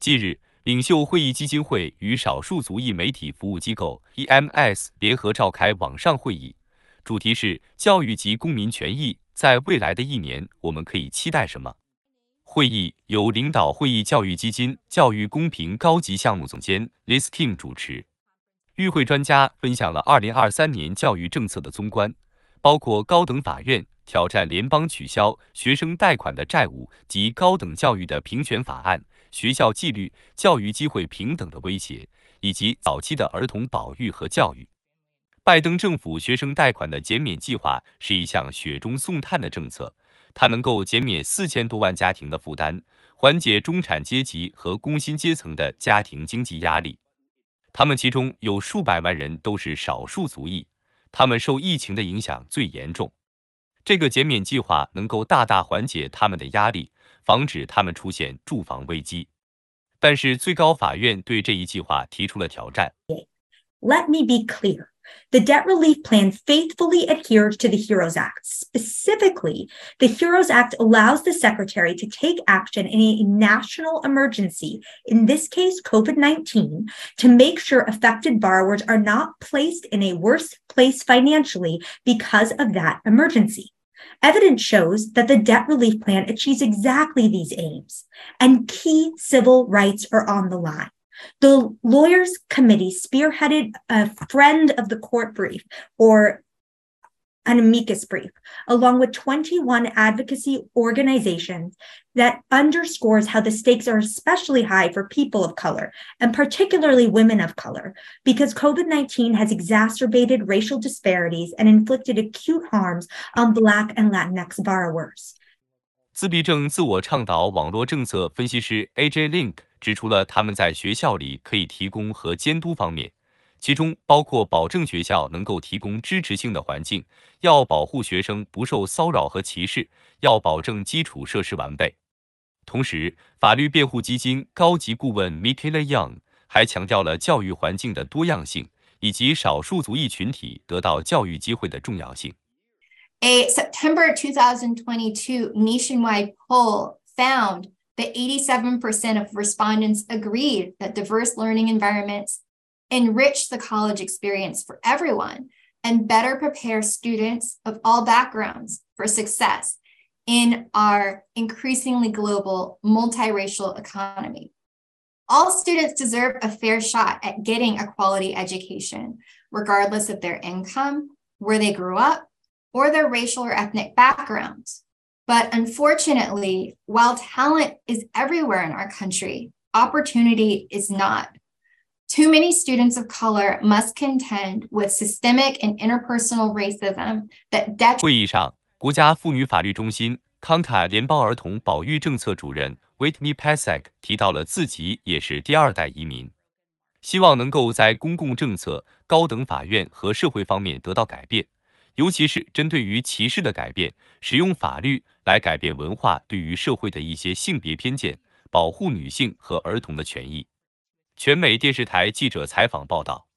近日，领袖会议基金会与少数族裔媒体服务机构 EMS 联合召开网上会议，主题是教育及公民权益。在未来的一年，我们可以期待什么？会议由领导会议教育基金教育公平高级项目总监 Liz Kim 主持。与会专家分享了2023年教育政策的综观，包括高等法院挑战联邦取消学生贷款的债务及高等教育的平权法案、学校纪律、教育机会平等的威胁，以及早期的儿童保育和教育。拜登政府学生贷款的减免计划是一项雪中送炭的政策，它能够减免四千多万家庭的负担，缓解中产阶级和工薪阶层的家庭经济压力。他们其中有数百万人都是少数族裔，他们受疫情的影响最严重。这个减免计划能够大大缓解他们的压力，防止他们出现住房危机。但是最高法院对这一计划提出了挑战。Let me be clear. The debt relief plan faithfully adheres to the HEROES Act. Specifically, the HEROES Act allows the Secretary to take action in a national emergency, in this case, COVID 19, to make sure affected borrowers are not placed in a worse place financially because of that emergency. Evidence shows that the debt relief plan achieves exactly these aims, and key civil rights are on the line. The lawyers committee spearheaded a friend of the court brief or an amicus brief, along with 21 advocacy organizations that underscores how the stakes are especially high for people of color and particularly women of color, because COVID 19 has exacerbated racial disparities and inflicted acute harms on Black and Latinx borrowers. 自闭症自我倡导网络政策分析师 AJ Link 指出了他们在学校里可以提供和监督方面， 其中包括保证学校能够提供支持性的环境，要保护学生不受骚扰和歧视，要保证基础设施完备。同时，法律辩护基金高级顾问 Michaele Young 还强调了教育环境的多样性以及少数族裔群体得到教育机会的重要性。A September 2022 nationwide poll found that 87% of respondents agreed that diverse learning environments enrich the college experience for everyone and better prepare students of all backgrounds for success in our increasingly global multiracial economy. All students deserve a fair shot at getting a quality education, regardless of their income, where they grew up, or their racial or ethnic backgrounds. But unfortunately, while talent is everywhere in our country, opportunity is not. Too many students of color must contend with systemic and interpersonal racism that 会议上，国家妇女法律中心康塔联邦儿童保育政策主任 Whitney Pasek 提到了自己也是第二代移民，希望能够在公共政策、高等法院和社会方面得到改变。尤其是针对于歧视的改变，使用法律来改变文化对于社会的一些性别偏见，保护女性和儿童的权益。全美电视台记者采访报道。